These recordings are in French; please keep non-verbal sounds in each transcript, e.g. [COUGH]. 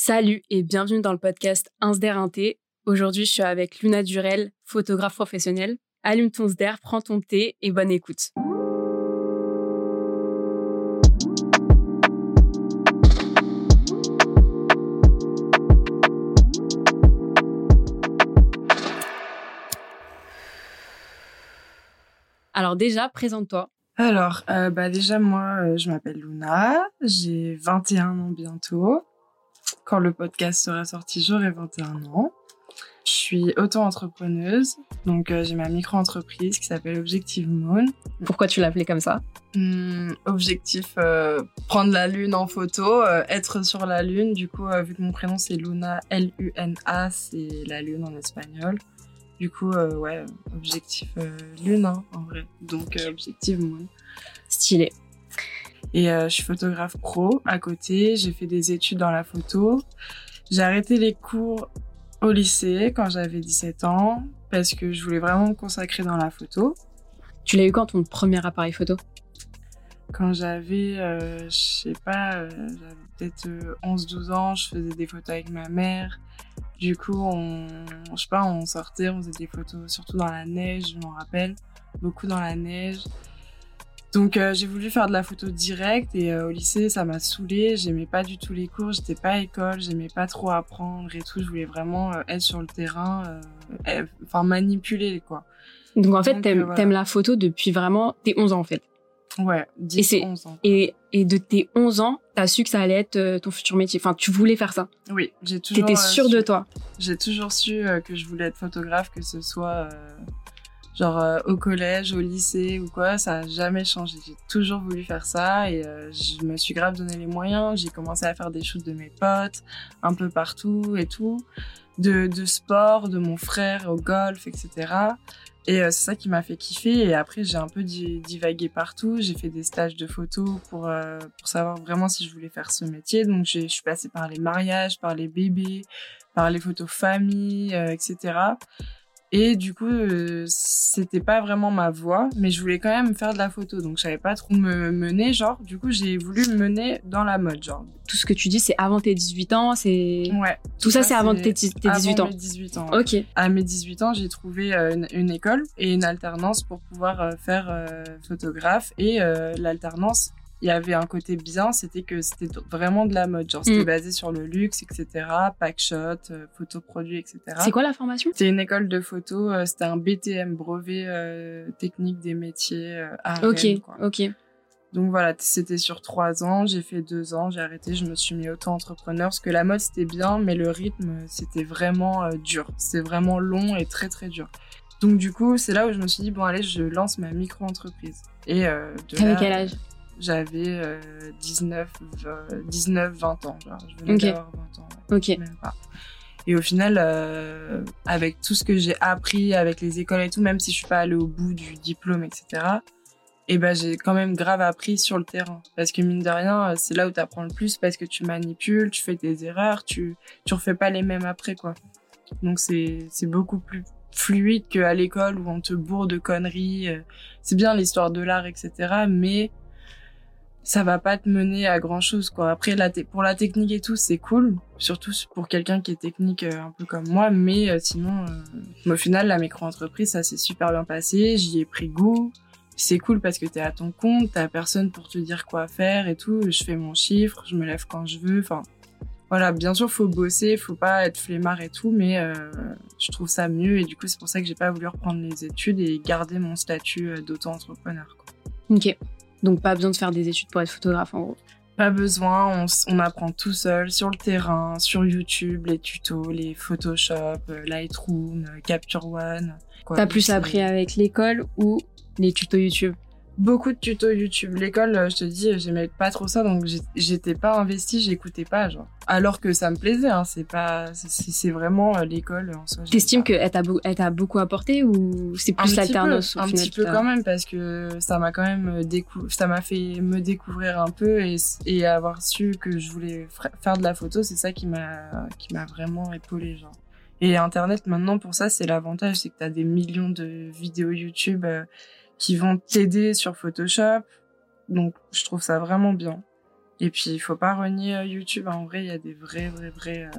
Salut et bienvenue dans le podcast Insder Inté. Aujourd'hui, je suis avec Luna Durel, photographe professionnelle. Allume ton Sder, prends ton thé et bonne écoute. Alors déjà, présente-toi. Alors, euh, bah déjà, moi, euh, je m'appelle Luna, j'ai 21 ans bientôt. Quand le podcast sera sorti, j'aurai 21 ans. Je suis auto-entrepreneuse, donc euh, j'ai ma micro-entreprise qui s'appelle Objective Moon. Pourquoi tu l'appelais comme ça? Hum, objectif, euh, prendre la lune en photo, euh, être sur la lune. Du coup, vu que mon prénom c'est Luna, L-U-N-A, c'est la lune en espagnol. Du coup, ouais, objectif lune hein, en vrai. Donc, Objective Moon. Stylé. Et euh, je suis photographe pro à côté. J'ai fait des études dans la photo. J'ai arrêté les cours au lycée quand j'avais 17 ans parce que je voulais vraiment me consacrer dans la photo. Tu l'as eu quand ton premier appareil photo? Quand j'avais, euh, je sais pas, euh, j'avais peut-être euh, 11-12 ans, je faisais des photos avec ma mère. Du coup, on, je sais pas, on sortait, on faisait des photos, surtout dans la neige, je m'en rappelle, beaucoup dans la neige. Donc euh, j'ai voulu faire de la photo directe et euh, au lycée ça m'a saoulée, j'aimais pas du tout les cours, j'étais pas à école, j'aimais pas trop apprendre et tout, je voulais vraiment euh, être sur le terrain, euh, enfin manipuler quoi. Donc en fait, t'aimes euh, voilà. la photo depuis vraiment tes 11 ans en fait. Ouais, Et 10, c'est- 11 ans. Et, et de tes 11 ans, t'as su que ça allait être ton futur métier. Enfin, tu voulais faire ça. Oui, j'ai toujours T'étais sûre de toi. J'ai toujours su que je voulais être photographe, que ce soit euh, genre euh, au collège, au lycée ou quoi, ça a jamais changé. J'ai toujours voulu faire ça et euh, je me suis grave donné les moyens. J'ai commencé à faire des shoots de mes potes, un peu partout et tout, de, de sport, de mon frère au golf, etc. Et euh, c'est ça qui m'a fait kiffer. Et après, j'ai un peu di- divagué partout. J'ai fait des stages de photos pour, euh, pour savoir vraiment si je voulais faire ce métier. Donc, je suis passée par les mariages, par les bébés, par les photos famille, euh, etc. Et du coup, euh, c'était pas vraiment ma voie, mais je voulais quand même faire de la photo, donc je savais pas trop me mener, genre. Du coup, j'ai voulu me mener dans la mode, genre. Tout ce que tu dis, c'est avant tes 18 ans. C'est Ouais. Tout ça, c'est avant tes, tes 18 avant ans. mes 18 ans. Ok. À mes 18 ans, j'ai trouvé euh, une, une école et une alternance pour pouvoir euh, faire euh, photographe. Et euh, l'alternance, il y avait un côté bien, c'était que c'était vraiment de la mode. Genre, c'était Mm. basé sur le luxe, etc. Pack shot, euh, photo produit, etc. C'est quoi la formation? C'était une école de photo, euh, c'était un BTM, brevet euh, technique des métiers euh, à Ok, Rennes, quoi. ok. Donc voilà, c'était sur trois ans, j'ai fait deux ans, j'ai arrêté, je me suis mis auto-entrepreneur parce que la mode c'était bien, mais le rythme c'était vraiment dur. C'était vraiment long et très très dur. Donc du coup, c'est là où je me suis dit, bon allez, je lance ma micro-entreprise. Et de là, quel âge? J'avais euh, 19, euh, 19, 20 ans. Genre, je venais Ok. d'avoir 20 ans. ouais même pas. Et au final, euh, avec tout ce que j'ai appris avec les écoles et tout, même si je suis pas allée au bout du diplôme, etc., et ben j'ai quand même grave appris sur le terrain. Parce que mine de rien, euh, c'est là où tu apprends le plus parce que tu manipules, tu fais des erreurs, tu tu refais pas les mêmes après quoi. Donc c'est c'est beaucoup plus fluide qu'à l'école où on te bourre de conneries. euh, C'est bien l'histoire de l'art, etc. Mais ça va pas te mener à grand chose quoi. Après pour la technique et tout c'est cool, surtout pour quelqu'un qui est technique euh, un peu comme moi, mais euh, sinon euh, au final la micro-entreprise ça s'est super bien passé, j'y ai pris goût. C'est cool parce que t'es à ton compte, t'as personne pour te dire quoi faire et tout. Je fais mon chiffre, je me lève quand je veux. Enfin, voilà, bien sûr, faut bosser, faut pas être flemmard et tout, mais je trouve ça mieux et du coup, c'est pour ça que j'ai pas voulu reprendre les études et garder mon statut d'auto-entrepreneur. Ok. Donc pas besoin de faire des études pour être photographe en gros. Pas besoin, on, apprend tout seul sur le terrain, sur YouTube, les tutos, les Photoshop, euh, Lightroom, euh, Capture One. T'as plus appris avec l'école ou les tutos YouTube? Beaucoup de tutos YouTube. L'école, euh, je te dis, j'aimais pas trop ça, donc j'étais pas investie, j'écoutais pas, genre. Alors que ça me plaisait, hein, c'est pas, c'est- vraiment euh, l'école en soi. T'estimes qu'elle t'a elle t'a beaucoup apporté ou c'est un plus l'alternance un final petit peu quand même parce que ça m'a quand même décou ça m'a fait me découvrir un peu et, et avoir su que je voulais faire de la photo c'est ça qui m'a qui m'a vraiment épaulé genre et internet maintenant pour ça c'est l'avantage c'est que t'as des millions de vidéos YouTube euh, qui vont t'aider sur Photoshop donc je trouve ça vraiment bien Et puis, il faut pas renier YouTube. En vrai, il y a des vrais, vrais, vrais,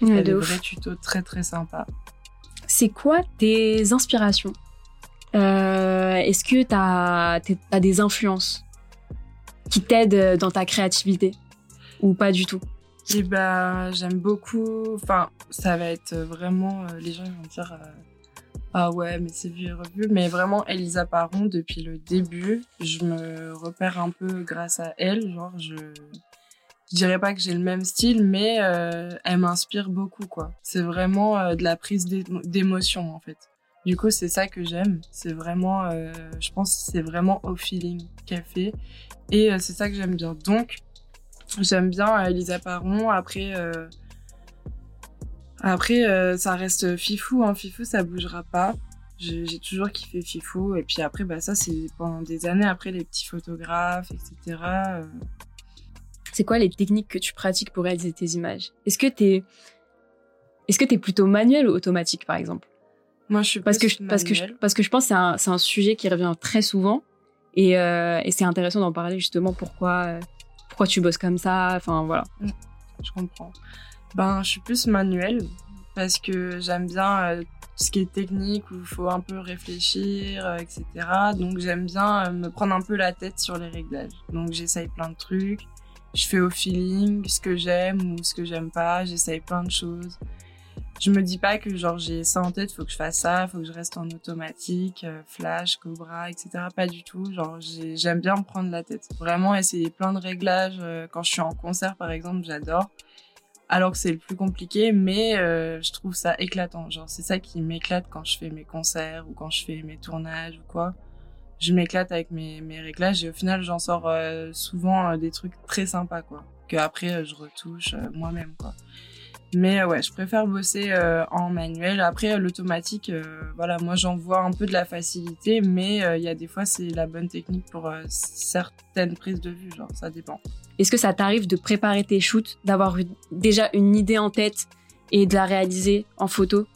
il y a des vrais tutos très, très sympas. C'est quoi tes inspirations? Est-ce que tu as, as, des influences qui t'aident dans ta créativité? Ou pas du tout? Et bah, j'aime beaucoup. Enfin, ça va être vraiment. Euh, les gens vont dire euh, Ah ouais, mais c'est vu et revu. Mais vraiment, Elisa Paron, depuis le début, je me repère un peu grâce à elle. Genre, je. Dirais pas que j'ai le même style, mais euh, elle m'inspire beaucoup, quoi. C'est vraiment de la prise d'émotion, en fait. Du coup, c'est ça que j'aime. C'est vraiment, je pense, c'est vraiment au feeling qu'elle fait, et c'est ça que j'aime bien. Donc, J'aime bien euh, Elisa Paron. Après, euh, après euh, ça reste Fifou. Hein. Fifou, ça bougera pas. J'ai toujours kiffé Fifou. Et puis après, bah, ça, c'est pendant des années. Après, les petits photographes, etc. C'est quoi les techniques que tu pratiques pour réaliser tes images? Est-ce que t'es est-ce que plutôt manuel ou automatique, par exemple? Moi, je suis parce que je, parce que je, parce que je pense que c'est un, un, sujet qui revient très souvent et, et c'est intéressant d'en parler justement. Pourquoi pourquoi tu bosses comme ça? Enfin, voilà. Mm, je comprends. Ben, je suis plus manuel parce que j'aime bien euh, ce qui est technique où il faut un peu réfléchir, euh, etc. Donc, j'aime bien euh, me prendre un peu la tête sur les réglages. Donc, j'essaye plein de trucs. Je fais au feeling ce que j'aime ou ce que j'aime pas. J'essaye plein de choses je me dis pas que genre j'ai ça en tête, faut que je fasse ça, faut que je reste en automatique, flash, cobra, etc. Pas du tout. Genre j'aime bien me prendre la tête. Vraiment essayer plein de réglages. Quand je suis en concert par exemple, j'adore. Alors que c'est le plus compliqué, mais euh, je trouve ça éclatant. Genre c'est ça qui m'éclate quand je fais mes concerts ou quand je fais mes tournages ou quoi. Je m'éclate avec mes, mes réglages et au final j'en sors souvent des trucs très sympas quoi. Que après je retouche moi-même quoi. Mais euh, ouais, je préfère bosser euh, en manuel. Après, euh, l'automatique, voilà, moi j'en vois un peu de la facilité, mais il y a des fois c'est la bonne technique pour certaines prises de vue, genre ça dépend. Est-ce que ça t'arrive de préparer tes shoots, d'avoir déjà une idée en tête et de la réaliser en photo?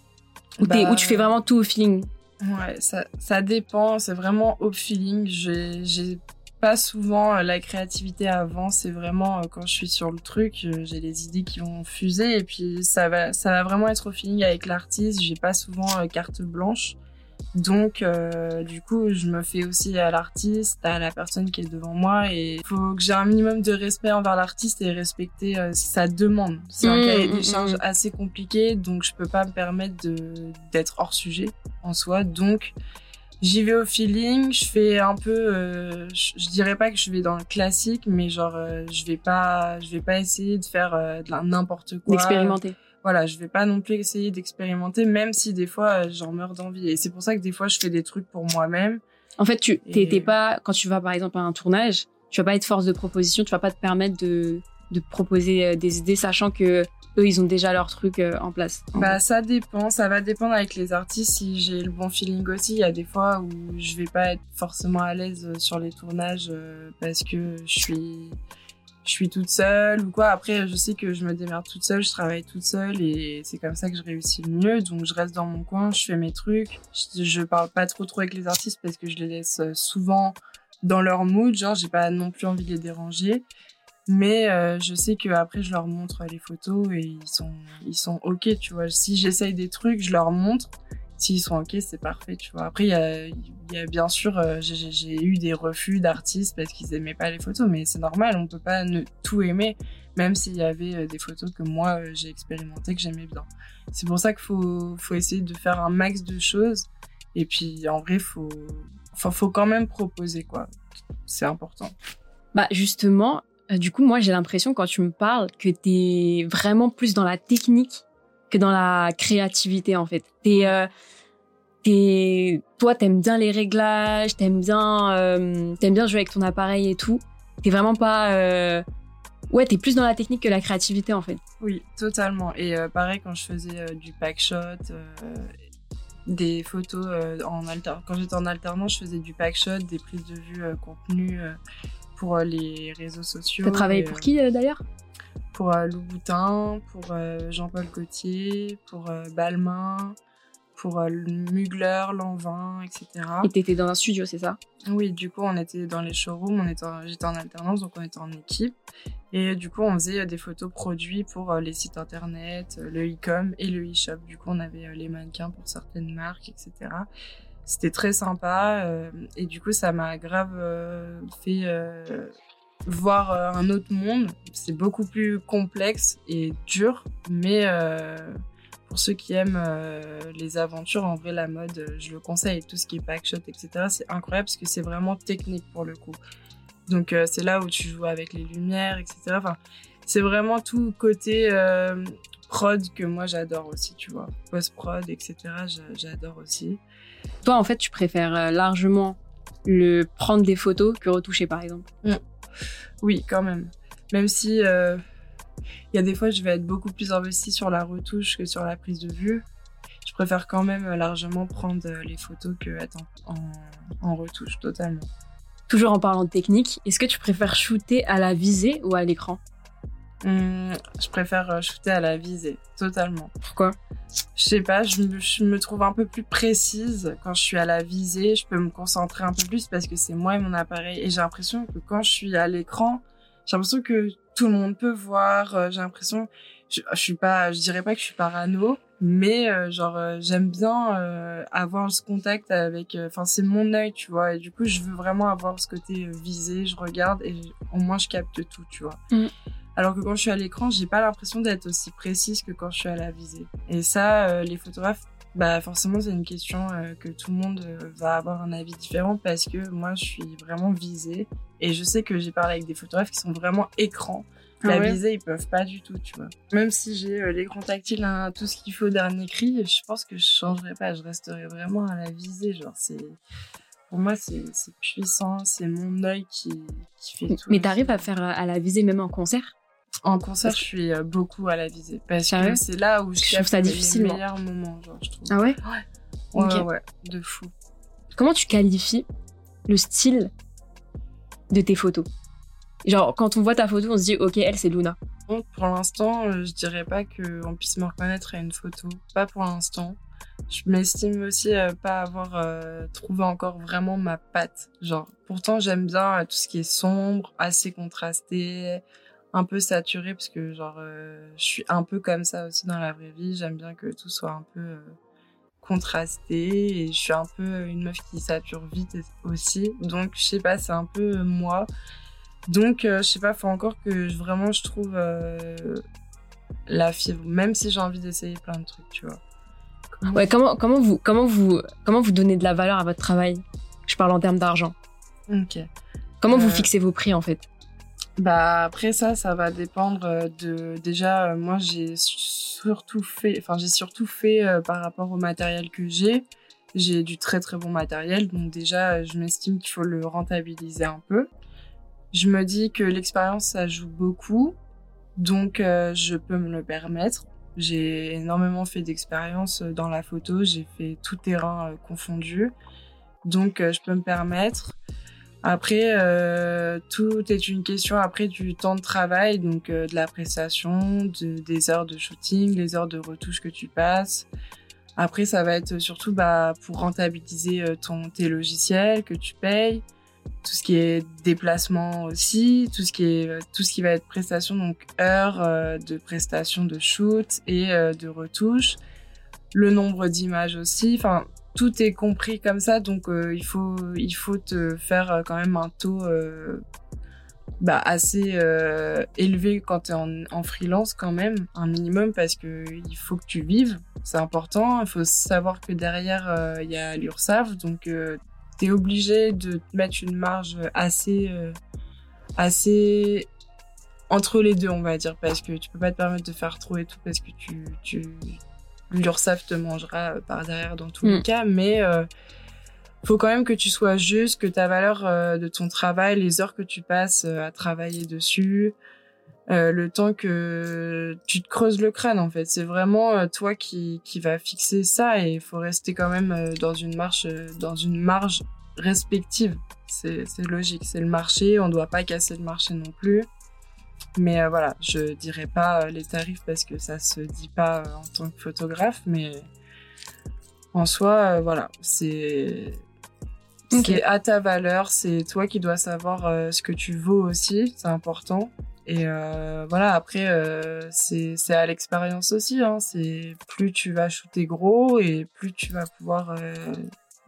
Ou, bah, tu fais vraiment tout au feeling? Ouais, ça, ça dépend, c'est vraiment au feeling. J'ai pas souvent euh, la créativité avant, c'est vraiment euh, quand je suis sur le truc, euh, j'ai les idées qui vont fuser et puis ça va, ça va vraiment être au feeling avec l'artiste. J'ai pas souvent carte blanche, donc du coup je me fais aussi à l'artiste, à la personne qui est devant moi et il faut que j'ai un minimum de respect envers l'artiste et respecter sa demande. C'est un mmh, cahier des mmh, charges mmh. assez compliqué, donc je peux pas me permettre d'être hors sujet en soi, donc J'y vais au feeling, je fais un peu, euh, je, dirais pas que je vais dans le classique, mais genre euh, je vais pas, je vais pas essayer de faire euh, de n'importe quoi. D'expérimenter. Voilà, je vais pas non plus essayer d'expérimenter, même si des fois j'en meurs d'envie. Et c'est pour ça que des fois je fais des trucs pour moi-même. En fait, tu t'es pas quand tu vas par exemple à un tournage, tu vas pas être force de proposition, tu vas pas te permettre de de proposer des idées, sachant que eux, ils ont déjà leur truc euh, en place. Bah, ça dépend. Ça va dépendre avec les artistes. Si j'ai le bon feeling aussi, il y a des fois où je vais pas être forcément à l'aise euh, sur les tournages euh, parce que je suis, je suis toute seule ou quoi. Après, je sais que je me démerde toute seule, je travaille toute seule et c'est comme ça que je réussis le mieux. Donc, je reste dans mon coin, je fais mes trucs. Je, je parle pas trop trop avec les artistes parce que je les laisse souvent dans leur mood. Genre, j'ai pas non plus envie de les déranger. Mais euh, je sais que après je leur montre les photos et ils sont ils sont ok, tu vois. Si j'essaye des trucs, je leur montre. S'ils sont ok, c'est parfait, tu vois. Après il y a, y a bien sûr euh, j'ai eu des refus d'artistes parce qu'ils aimaient pas les photos, mais c'est normal, on peut pas ne tout aimer, même s'il y avait euh, des photos que moi j'ai expérimenté que j'aimais bien. C'est pour ça qu'il faut faut essayer de faire un max de choses et puis en vrai faut enfin faut quand même proposer quoi. C'est important. Bah justement, du coup, moi, j'ai l'impression quand tu me parles que tu es vraiment plus dans la technique que dans la créativité, en fait. T'es, euh, t'es, toi, t'aimes bien les réglages, t'aimes bien, euh, bien jouer avec ton appareil et tout. T'es vraiment pas, euh... ouais, t'es plus dans la technique que la créativité, en fait. Oui, totalement. Et euh, pareil, quand je faisais du packshot, des photos en alter, quand j'étais en alternance, je faisais du packshot, des prises de vue contenu pour euh, les réseaux sociaux. Tu as travaillé pour qui euh, d'ailleurs? Pour euh, Lou Boutin, pour Jean-Paul Gaultier, pour Balmain, pour euh, le Mugler, Lanvin, etc. Et t'étais dans un studio, c'est ça? Oui, du coup, on était dans les showrooms, on était j'étais en alternance, donc on était en équipe. Et du coup, on faisait des photos produits pour les sites internet, le e-com et le e-shop. Du coup, on avait les mannequins pour certaines marques, etc. C'était très sympa. et du coup, ça m'a grave fait voir euh, un autre monde. C'est beaucoup plus complexe et dur, mais euh, pour ceux qui aiment euh, les aventures, en vrai, la mode, je le conseille. Tout ce qui est packshot, etc., c'est incroyable parce que c'est vraiment technique pour le coup. Donc, c'est là où tu joues avec les lumières, etc. Enfin, c'est vraiment tout côté prod que moi j'adore aussi, tu vois. Post-prod, etc., j'adore aussi. Toi, en fait, tu préfères largement le prendre des photos que retoucher, par exemple. Mm. Oui, quand même. Même si euh, il y a des fois, je vais être beaucoup plus investie sur la retouche que sur la prise de vue. Je préfère quand même largement prendre les photos que être en, retouche, totalement. Toujours en parlant de technique, est-ce que tu préfères shooter à la visée ou à l'écran? Hum, Je préfère euh, shooter à la visée, totalement. Pourquoi? Je sais pas, je me, trouve un peu plus précise quand je suis à la visée. Je peux me concentrer un peu plus parce que c'est moi et mon appareil. Et j'ai l'impression que quand je suis à l'écran, j'ai l'impression que tout le monde peut voir. Euh, j'ai l'impression, je, je, suis pas, je dirais pas que je suis parano, mais euh, genre euh, j'aime bien avoir ce contact avec. Enfin, c'est mon œil, tu vois. Et du coup, je veux vraiment avoir ce côté visé. Je regarde et au moins je capte tout, tu vois. Mm. Alors que quand je suis à l'écran, j'ai pas l'impression d'être aussi précise que quand je suis à la visée. Et ça, les photographes bah forcément c'est une question euh, que tout le monde euh, va avoir un avis différent parce que moi je suis vraiment visée et je sais que j'ai parlé avec des photographes qui sont vraiment écran. Ah la visée ils peuvent pas du tout tu vois. Même si j'ai euh, l'écran tactile, hein, tout ce qu'il faut dernier cri, je pense que je changerai pas, je resterai vraiment à la visée genre c'est pour moi, c'est puissant, c'est mon œil qui, qui fait tout. Mais t'arrives à faire à la visée même en concert? En concert, je suis euh, beaucoup à la visée parce que c'est là où je, trouve ça difficile. Les meilleurs moments, genre, je trouve. Ah ouais. Ouais. Ouais, de fou. Comment tu qualifies le style de tes photos? Genre, quand on voit ta photo, on se dit, ok, elle, c'est Luna. Bon, pour l'instant, euh, je dirais pas qu'on puisse me reconnaître à une photo. Pas pour l'instant. Je m'estime aussi euh, pas avoir trouvé encore vraiment ma patte. Genre, pourtant, j'aime bien tout ce qui est sombre, assez contrasté, un peu saturé parce que genre euh, je suis un peu comme ça aussi dans la vraie vie. J'aime bien que tout soit un peu euh, contrasté et je suis un peu une meuf qui sature vite aussi. Donc je sais pas c'est un peu euh, moi. Donc je sais pas faut encore que vraiment je trouve la fibre même si j'ai envie d'essayer plein de trucs tu vois. Ouais comment comment vous comment vous comment vous donnez de la valeur à votre travail? Je parle en termes d'argent. Ok. Comment vous fixez vos prix en fait? Bah après ça, ça va dépendre euh, de déjà euh, moi j'ai surtout fait, enfin j'ai surtout fait euh, par rapport au matériel que j'ai. J'ai du très très bon matériel, donc déjà je m'estime qu'il faut le rentabiliser un peu. Je me dis que l'expérience ça joue beaucoup, donc je peux me le permettre. J'ai énormément fait d'expérience dans la photo, j'ai fait tout terrain confondu, donc je peux me permettre. Après, euh, tout est une question après du temps de travail, donc euh, de la prestation, de, des heures de shooting, les heures de retouche que tu passes. Après, ça va être surtout bah, pour rentabiliser euh, ton, tes logiciels que tu payes, tout ce qui est déplacement aussi, tout ce qui est tout ce qui va être prestation, donc heures de prestation de shoot et de retouche, le nombre d'images aussi. Enfin, tout est compris comme ça, donc euh, il faut te faire euh, quand même un taux euh, bah, assez élevé quand tu es en, freelance quand même, un minimum parce que il faut que tu vives, c'est important. Il faut savoir que derrière il y a l'URSSAF, donc tu es obligé de mettre une marge assez assez entre les deux, on va dire, parce que tu peux pas te permettre de faire trop et tout parce que tu, tu l'URSAF te mangera euh, par derrière dans tous les mm. cas, mais euh, faut quand même que tu sois juste, que ta valeur euh, de ton travail, les heures que tu passes euh, à travailler dessus, le temps que tu te creuses le crâne en fait, c'est vraiment toi qui qui va fixer ça et il faut rester quand même dans une marche, dans une marge respective. C'est logique, c'est le marché, on doit pas casser le marché non plus. Mais euh, voilà, je dirais pas euh, les tarifs parce que ça se dit pas euh, en tant que photographe, mais En soi, voilà, c'est c'est à ta valeur, c'est toi qui dois savoir ce que tu vaux aussi, c'est important. Et euh, voilà, après, euh, c'est à l'expérience aussi. Hein. C'est plus tu vas shooter gros et plus tu vas pouvoir euh,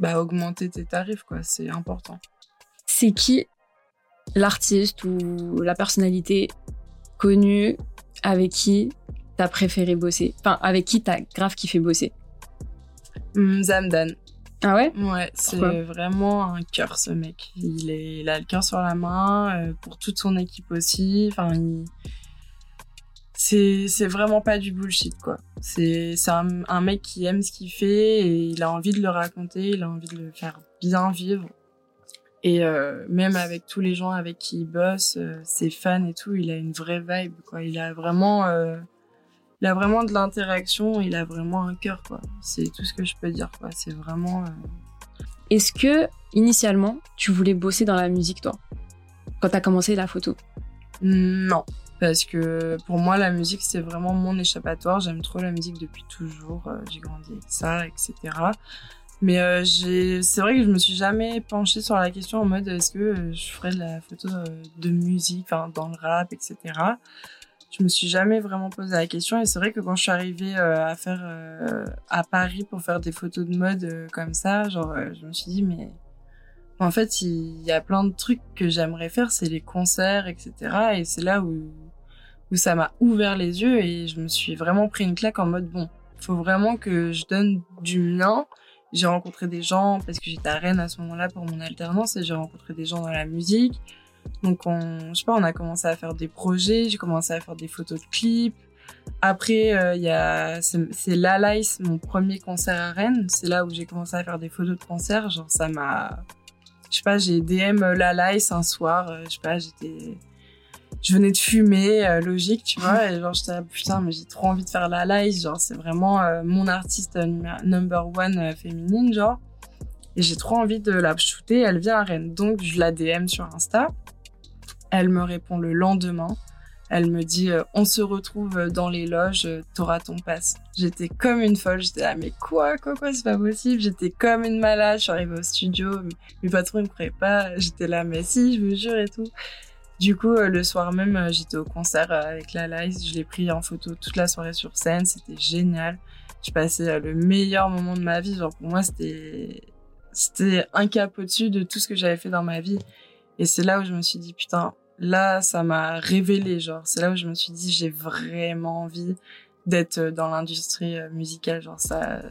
bah, augmenter tes tarifs. quoi. C'est important. C'est qui l'artiste ou la personnalité connue avec qui t'as préféré bosser Enfin, avec qui t'as grave kiffé bosser mmh, Zamdan. Ah ouais? Ouais, c'est vraiment un cœur ce mec. Il, est, il a le cœur sur la main euh, pour toute son équipe aussi. Enfin, c'est c'est vraiment pas du bullshit quoi. C'est c'est un, un, mec qui aime ce qu'il fait et il a envie de le raconter, il a envie de le faire bien vivre. Et euh, même avec tous les gens avec qui il bosse, euh, ses fans et tout, il a une vraie vibe quoi. Il a vraiment euh, il a vraiment de l'interaction, il a vraiment un cœur, quoi. C'est tout ce que je peux dire, quoi. C'est vraiment. Est-ce que, initialement, tu voulais bosser dans la musique, toi? Quand t'as commencé la photo? Non. Parce que pour moi, la musique, c'est vraiment mon échappatoire. J'aime trop la musique depuis toujours. J'ai grandi avec ça, etc. Mais euh, c'est vrai que je me suis jamais penchée sur la question en mode est-ce que je ferais de la photo de musique, enfin dans le rap, etc je me suis jamais vraiment posé la question. Et c'est vrai que quand je suis arrivée euh, à faire euh, à Paris pour faire des photos de mode euh, comme ça, genre je me suis dit mais en fait il y a plein de trucs que j'aimerais faire, c'est les concerts etc et c'est là où où ça m'a ouvert les yeux et je me suis vraiment pris une claque en mode bon faut vraiment que je donne du mien. J'ai rencontré des gens parce que j'étais à Rennes à ce moment-là pour mon alternance et j'ai rencontré des gens dans la musique donc, on, je sais pas, on a commencé à faire des projets, j'ai commencé à faire des photos de clips. Après, euh, il y a, c'est l'Alice, mon premier concert à Rennes. C'est là où j'ai commencé à faire des photos de concert. Genre, ça m'a, je sais pas, j'ai DM l'Alice un soir. Euh, je sais pas, j'étais, je venais de fumer, euh, logique, tu vois. Et genre, j'étais putain, mais j'ai trop envie de faire l'Alice. Genre, c'est vraiment mon artiste number one féminine, genre. Et j'ai trop envie de la shooter. Elle vient à Rennes. Donc, je la DM sur Insta. Elle me répond le lendemain. Elle me dit euh, on se retrouve dans les loges, t'auras ton passe. J'étais comme une folle, j'étais là mais quoi quoi quoi c'est pas possible. J'étais comme une malade, je suis arrivée au studio, mes patrons ils me croyaient pas. J'étais là mais si je vous jure et tout. Du coup euh, le soir même euh, j'étais au concert avec la Lice, je l'ai pris en photo toute la soirée sur scène, c'était génial. Je passais le meilleur moment de ma vie, genre pour moi c'était c'était un cap au-dessus de tout ce que j'avais fait dans ma vie. Et c'est là où je me suis dit putain là, ça m'a révélé, genre, c'est là où je me suis dit, j'ai vraiment envie d'être dans l'industrie euh, musicale, genre, ça,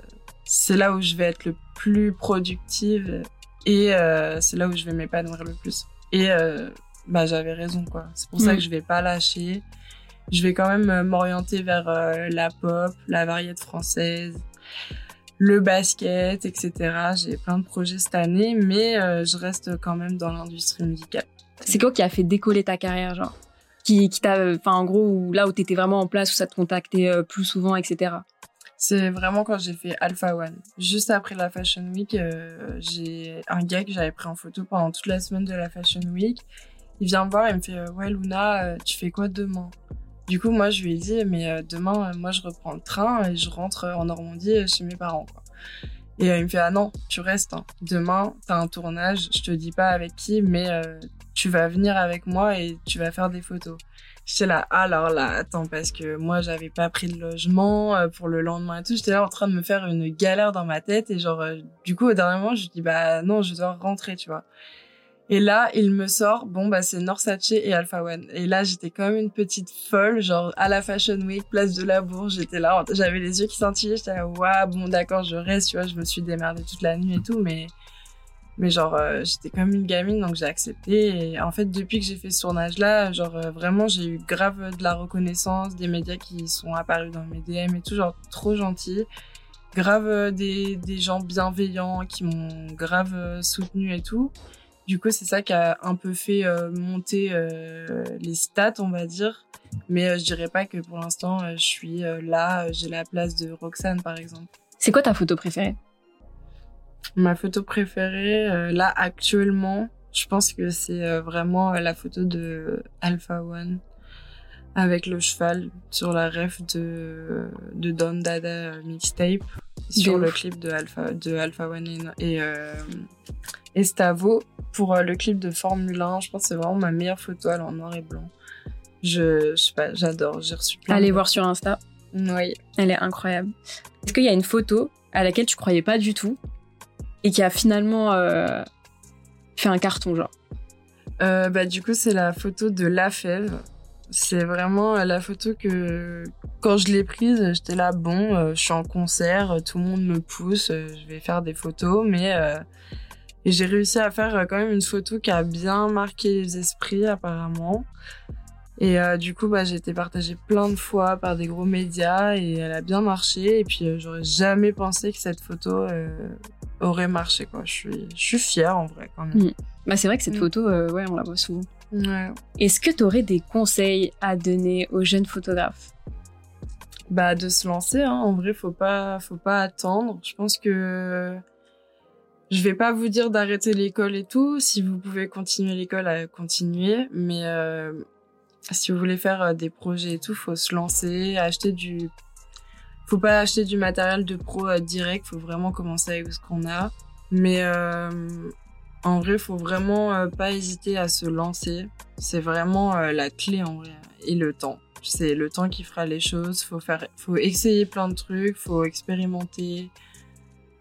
c'est là où je vais être le plus productive et euh, c'est là où je vais m'épanouir le plus. Et euh, bah, j'avais raison, quoi. C'est pour ça mm. que je vais pas lâcher. Je vais quand même m'orienter vers la pop, la variété française, le basket, etc. J'ai plein de projets cette année, mais je reste quand même dans l'industrie musicale. C'est quoi qui a fait décoller ta carrière, genre? Qui, qui t'a, enfin, en gros, là où t'étais vraiment en place, où ça te contactait euh, plus souvent, etc. C'est vraiment quand j'ai fait Alpha One. Juste après la Fashion Week, euh, j'ai un gars que j'avais pris en photo pendant toute la semaine de la Fashion Week. Il vient me voir et me fait Ouais, Luna, euh, tu fais quoi demain? Du coup, moi, je lui ai dit Mais demain, moi, je reprends le train et je rentre en Normandie chez mes parents. Et il me fait Ah non, tu restes. Hein. Demain, t'as un tournage, je te dis pas avec qui, mais tu vas venir avec moi et tu vas faire des photos. J'étais là, alors là, attends, parce que moi, j'avais pas pris de logement euh, pour le lendemain et tout. J'étais là en train de me faire une galère dans ma tête et genre, euh, du coup, au dernier moment, je dis, bah non, je dois rentrer, tu vois. Et là, il me sort, bon, bah c'est Norsace et Alpha One. Et là, j'étais comme une petite folle, genre à la Fashion Week, place de la Bourse, j'étais là, j'avais les yeux qui scintillaient, j'étais là, waouh, bon, d'accord, je reste, tu vois, je me suis démerdée toute la nuit et tout, mais mais genre, euh, j'étais comme une gamine, donc j'ai accepté. Et en fait, depuis que j'ai fait ce tournage-là, genre, euh, vraiment, j'ai eu grave de la reconnaissance, des médias qui sont apparus dans mes DM et tout, genre, trop gentil. Grave euh, des, des gens bienveillants qui m'ont grave soutenu et tout. Du coup, c'est ça qui a un peu fait monter les stats, on va dire. Mais je dirais pas que pour l'instant, je suis là, j'ai la place de Roxane, par exemple. C'est quoi ta photo préférée? Ma photo préférée, euh, là actuellement, je pense que c'est euh, vraiment euh, la photo de Alpha One avec le cheval sur la ref de, de Don Dada mixtape. Sur le clip de Alpha, de Alpha One et, euh, et Stavo pour euh, le clip de Formule 1. Je pense que c'est vraiment ma meilleure photo, elle est en noir et blanc. Je, je sais pas, j'adore. J'ai reçu plein Allez de- voir sur Insta. Oui. Elle est incroyable. Est-ce qu'il y a une photo à laquelle tu croyais pas du tout et qui a finalement euh, fait un carton, genre? Euh, bah, du coup, c'est la photo de La Fève. C'est vraiment euh, la photo que, quand je l'ai prise, j'étais là, bon, euh, je suis en concert, euh, tout le monde me pousse, euh, je vais faire des photos, mais euh, j'ai réussi à faire quand même une photo qui a bien marqué les esprits, apparemment. Et du coup, bah, j'ai été partagée plein de fois par des gros médias et elle a bien marché. Et puis, j'aurais jamais pensé que cette photo aurait marché, quoi. Je suis, je suis fière, en vrai, quand même. Mm. Bah, c'est vrai que cette Mm. photo, ouais, on la voit souvent. Ouais. Est-ce que tu aurais des conseils à donner aux jeunes photographes? Bah de se lancer, hein. en vrai faut pas faut pas attendre. Je pense que je vais pas vous dire d'arrêter l'école et tout. Si vous pouvez continuer l'école, à continuer. Mais euh, si vous voulez faire euh, des projets et tout, faut se lancer, acheter du. Faut pas acheter du matériel de pro euh, direct. Faut vraiment commencer avec ce qu'on a. Mais euh, en vrai, faut vraiment euh, pas hésiter à se lancer. C'est vraiment euh, la clé en vrai et le temps. C'est le temps qui fera les choses. Faut faire, faut essayer plein de trucs, faut expérimenter.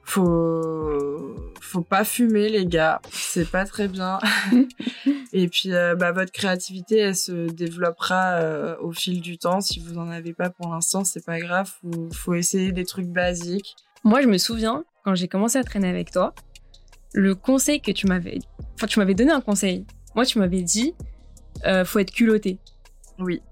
Faut, faut pas fumer les gars, c'est pas très bien. [LAUGHS] et puis, euh, bah, votre créativité, elle se développera au fil du temps. Si vous en avez pas pour l'instant, c'est pas grave. Faut, faut essayer des trucs basiques. Moi, je me souviens, quand j'ai commencé à traîner avec toi, le conseil que tu m'avais... Enfin, tu m'avais donné un conseil. Moi, tu m'avais dit, euh, faut être culotté. Oui,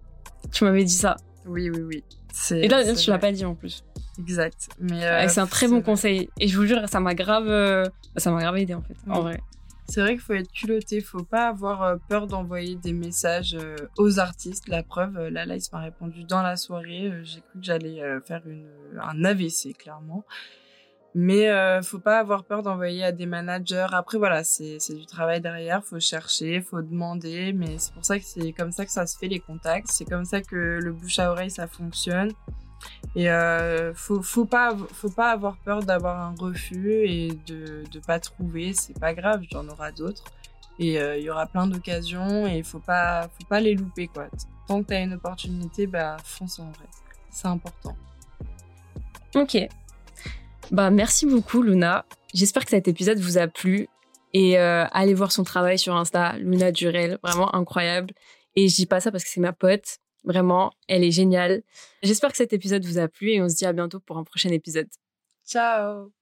Tu m'avais dit ça. oui, oui, oui. Et là, tu l'as pas dit en plus. Exact. Mais Euh, c'est un très bon vrai. conseil. Et je vous jure, ça m'a grave, euh, ça m'a grave aidé en fait, en vrai. C'est vrai qu'il faut être culotté, faut pas avoir euh, peur d'envoyer des messages aux artistes. La preuve, là, Lice m'a répondu dans la soirée. J'ai cru que j'allais faire une, un AVC, clairement. Mais euh, faut pas avoir peur d'envoyer à des managers. Après, voilà, c'est du travail derrière. Faut chercher, faut demander. Mais c'est pour ça que c'est comme ça que ça se fait les contacts. C'est comme ça que le bouche à oreille ça fonctionne. Et euh, faut faut pas faut pas avoir peur d'avoir un refus et de de pas trouver. C'est pas grave, il y en aura d'autres. Et euh, il y aura plein d'occasions et faut pas faut pas les louper quoi. Tant que t'as une opportunité, bah fonce en vrai. C'est important. Ok. Bah, merci beaucoup, Luna. J'espère que cet épisode vous a plu. Et euh, allez voir son travail sur Insta, Luna Durel, vraiment incroyable. Et je dis pas ça parce que c'est ma pote. Vraiment, elle est géniale. J'espère que cet épisode vous a plu et on se dit à bientôt pour un prochain épisode. Ciao